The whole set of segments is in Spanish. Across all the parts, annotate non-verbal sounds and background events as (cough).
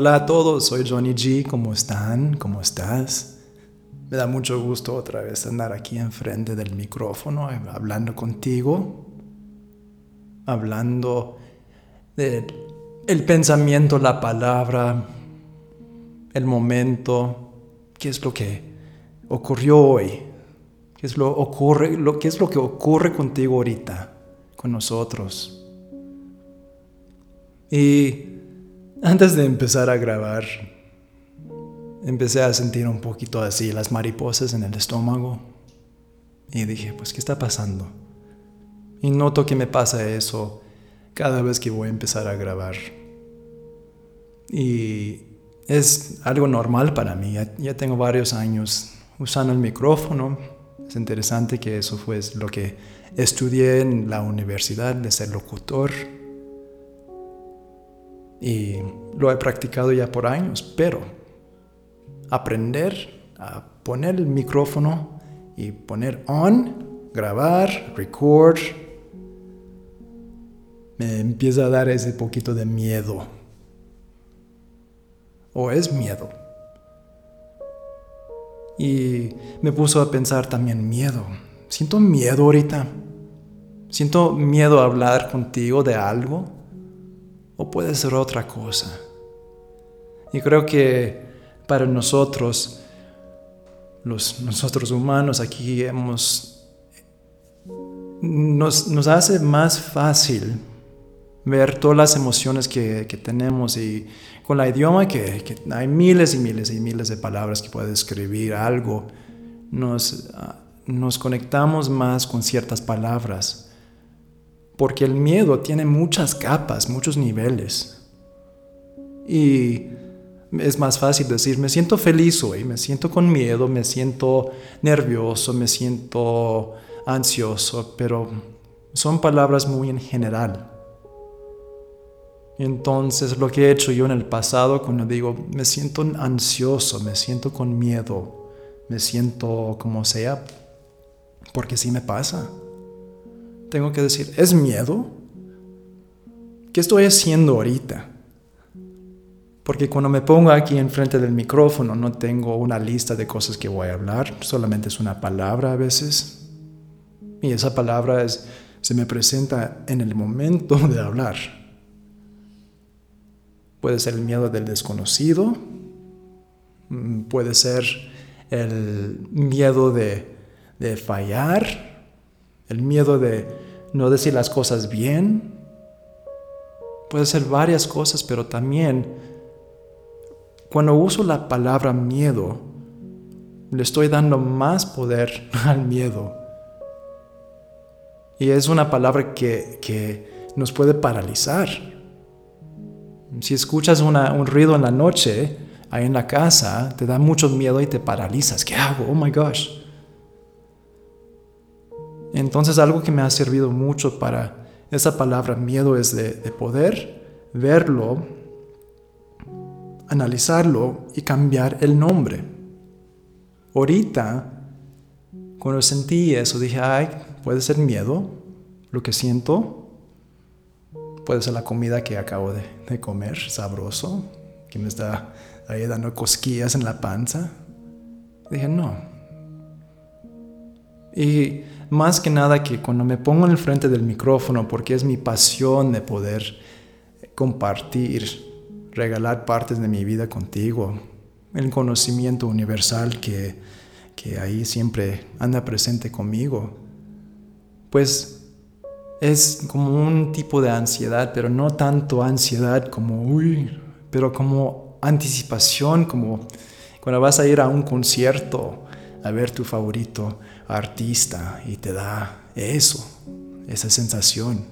Hola a todos, soy Johnny G. ¿Cómo están? ¿Cómo estás? Me da mucho gusto otra vez andar aquí enfrente del micrófono eh, hablando contigo, hablando del el pensamiento, la palabra, el momento, qué es lo que ocurrió hoy, qué es lo, ocurre, lo, qué es lo que ocurre contigo ahorita, con nosotros. Y antes de empezar a grabar, empecé a sentir un poquito así las mariposas en el estómago. Y dije, pues, ¿qué está pasando? Y noto que me pasa eso cada vez que voy a empezar a grabar. Y es algo normal para mí. Ya, tengo varios años usando el micrófono. Es interesante que eso fue lo que estudié en la universidad de ser locutor y lo he practicado ya por años, pero aprender a poner el micrófono y poner on, grabar, record, me empieza a dar ese poquito de miedo. O es miedo. Y me puso a pensar también miedo. Siento miedo ahorita. Siento miedo a hablar contigo de algo o puede ser otra cosa. Y creo que para nosotros, los, nosotros humanos aquí hemos, nos, hace más fácil ver todas las emociones que, tenemos y con la idioma que, que, hay miles y miles y miles de palabras que puede escribir algo, nos, nos conectamos más con ciertas palabras porque el miedo tiene muchas capas, muchos niveles. Y es más fácil decir, me siento feliz hoy, me siento con miedo, me siento nervioso, me siento ansioso, pero son palabras muy en general. Entonces lo que he hecho yo en el pasado cuando digo, me siento ansioso, me siento con miedo, me siento como sea, porque sí me pasa tengo que decir, ¿es miedo? ¿Qué estoy haciendo ahorita? Porque cuando me pongo aquí enfrente del micrófono no tengo una lista de cosas que voy a hablar, solamente es una palabra a veces. Y esa palabra se me presenta en el momento de hablar. Puede ser el miedo del desconocido, mm, puede ser el miedo de, de fallar, el miedo de no decir las cosas bien. Puede ser varias cosas, pero también cuando uso la palabra miedo, le estoy dando más poder (laughs) al miedo. Y es una palabra que, nos puede paralizar. Si escuchas un ruido en la noche, ahí en la casa, te da mucho miedo y te paralizas. ¿Qué hago? Oh my gosh. Entonces algo que me ha servido mucho para esa palabra miedo es de, poder verlo, analizarlo y cambiar el nombre. Ahorita, cuando sentí eso, dije, ay, puede ser miedo, lo que siento, puede ser la comida que acabo de, de comer, sabroso, que me está ahí dando cosquillas en la panza. Dije, no. Y más que nada que cuando me pongo en el frente del micrófono, porque es mi pasión de poder compartir, regalar partes de mi vida contigo, el conocimiento universal que, que ahí siempre anda presente conmigo, pues es como un tipo de ansiedad, pero no tanto ansiedad como, uy, pero como anticipación, como cuando vas a ir a un concierto a ver tu favorito artista y te da eso, esa sensación.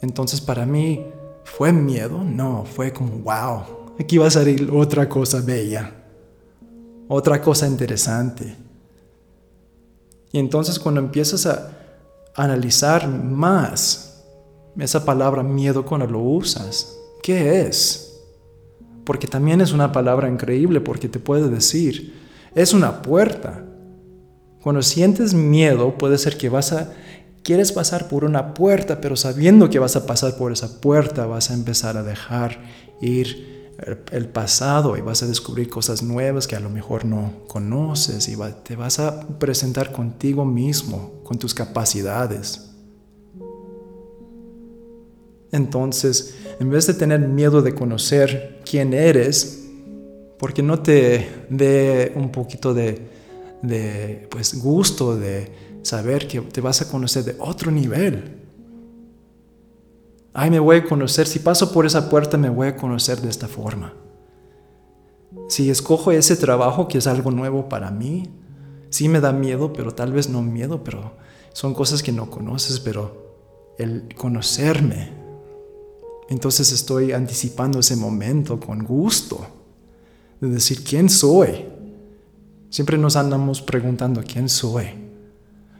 Entonces para mí fue miedo, no, fue como, wow, aquí va a salir otra cosa bella, otra cosa interesante. Y entonces cuando empiezas a analizar más esa palabra miedo cuando lo usas, ¿qué es? Porque también es una palabra increíble porque te puede decir, es una puerta. Cuando sientes miedo puede ser que vas a Quieres pasar por una puerta, pero sabiendo que vas a pasar por esa puerta, vas a empezar a dejar ir el pasado y vas a descubrir cosas nuevas que a lo mejor no conoces y te vas a presentar contigo mismo, con tus capacidades. Entonces, en vez de tener miedo de conocer quién eres, porque no te dé un poquito de, de pues, gusto de saber que te vas a conocer de otro nivel. Ay, me voy a conocer, si paso por esa puerta me voy a conocer de esta forma. Si escojo ese trabajo que es algo nuevo para mí, sí me da miedo, pero tal vez no miedo, pero son cosas que no conoces, pero el conocerme entonces estoy anticipando ese momento con gusto de decir quién soy. Siempre nos andamos preguntando quién soy.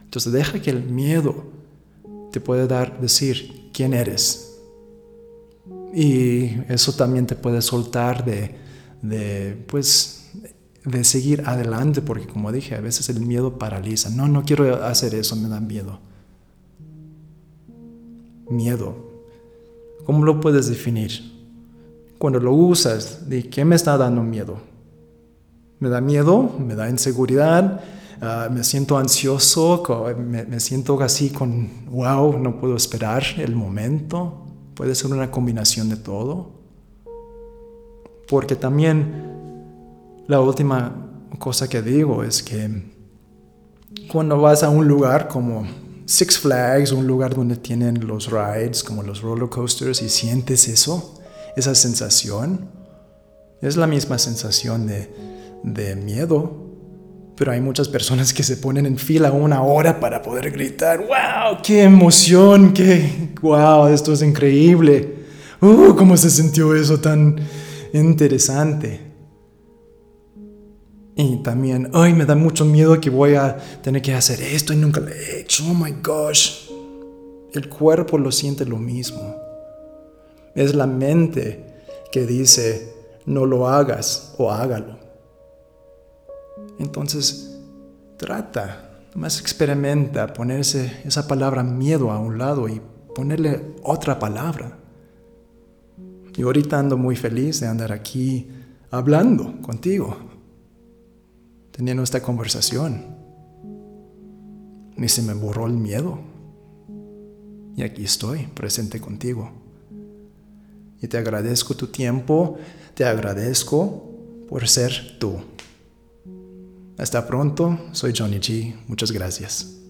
Entonces deja que el miedo te pueda dar decir quién eres. Y eso también te puede soltar de, de pues de seguir adelante porque como dije, a veces el miedo paraliza. No, no quiero hacer eso, me da miedo. Miedo ¿Cómo lo puedes definir? Cuando lo usas, ¿de qué me está dando miedo? ¿Me da miedo? ¿Me da inseguridad? Ah, ¿Me siento ansioso? Me, ¿Me siento así con, wow, no puedo esperar el momento? Puede ser una combinación de todo. Porque también la última cosa que digo es que cuando vas a un lugar como Six Flags, un lugar donde tienen los rides, como los roller coasters, y sientes eso, esa sensación, es la misma sensación de, miedo. Pero hay muchas personas que se ponen en fila una hora para poder gritar, wow, qué emoción, qué, wow, esto es increíble. Uh, cómo se sintió eso tan interesante. Y también, ay, me da mucho miedo que voy a tener que hacer esto y nunca lo he hecho. Oh my gosh. El cuerpo lo siente lo mismo. Es la mente que dice, no lo hagas o hágalo. Entonces, trata, más experimenta ponerse esa palabra miedo a un lado y ponerle otra palabra. Y ahorita ando muy feliz de andar aquí hablando contigo teniendo esta conversación. Ni se me borró el miedo. Y aquí estoy, presente contigo. Y te agradezco tu tiempo, te agradezco por ser tú. Hasta pronto, soy Johnny G. Muchas gracias.